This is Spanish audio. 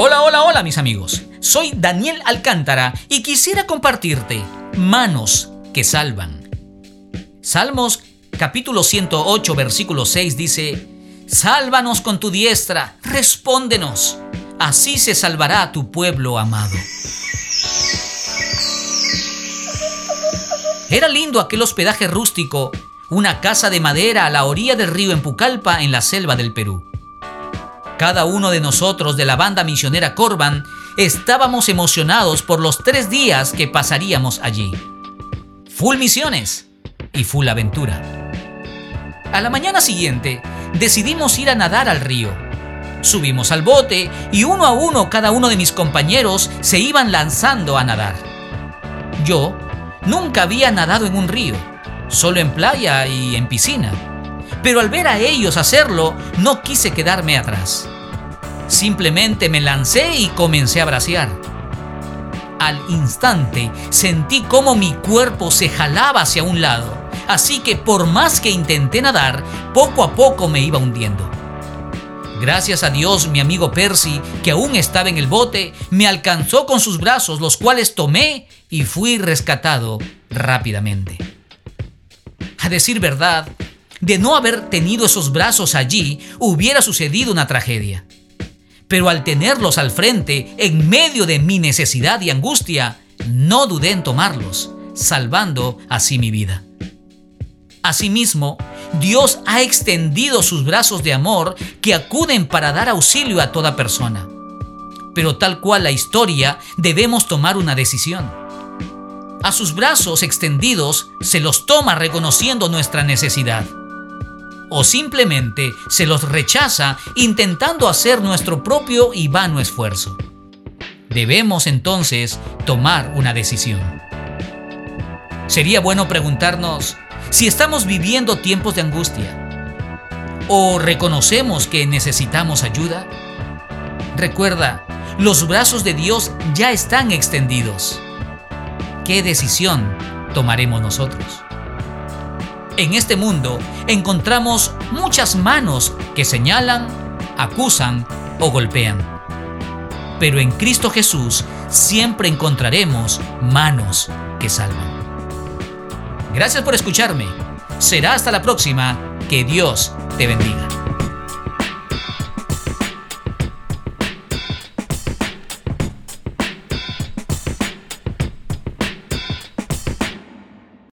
Hola, hola, hola mis amigos. Soy Daniel Alcántara y quisiera compartirte manos que salvan. Salmos capítulo 108 versículo 6 dice, Sálvanos con tu diestra, respóndenos, así se salvará tu pueblo amado. Era lindo aquel hospedaje rústico, una casa de madera a la orilla del río en Pucallpa, en la selva del Perú. Cada uno de nosotros de la banda misionera Corban estábamos emocionados por los tres días que pasaríamos allí. Full misiones y full aventura. A la mañana siguiente decidimos ir a nadar al río. Subimos al bote y uno a uno cada uno de mis compañeros se iban lanzando a nadar. Yo nunca había nadado en un río, solo en playa y en piscina pero al ver a ellos hacerlo, no quise quedarme atrás. Simplemente me lancé y comencé a bracear. Al instante sentí como mi cuerpo se jalaba hacia un lado, así que por más que intenté nadar, poco a poco me iba hundiendo. Gracias a Dios, mi amigo Percy, que aún estaba en el bote, me alcanzó con sus brazos, los cuales tomé y fui rescatado rápidamente. A decir verdad, de no haber tenido esos brazos allí, hubiera sucedido una tragedia. Pero al tenerlos al frente, en medio de mi necesidad y angustia, no dudé en tomarlos, salvando así mi vida. Asimismo, Dios ha extendido sus brazos de amor que acuden para dar auxilio a toda persona. Pero tal cual la historia, debemos tomar una decisión. A sus brazos extendidos se los toma reconociendo nuestra necesidad o simplemente se los rechaza intentando hacer nuestro propio y vano esfuerzo. Debemos entonces tomar una decisión. Sería bueno preguntarnos si estamos viviendo tiempos de angustia o reconocemos que necesitamos ayuda. Recuerda, los brazos de Dios ya están extendidos. ¿Qué decisión tomaremos nosotros? En este mundo encontramos muchas manos que señalan, acusan o golpean. Pero en Cristo Jesús siempre encontraremos manos que salvan. Gracias por escucharme. Será hasta la próxima. Que Dios te bendiga.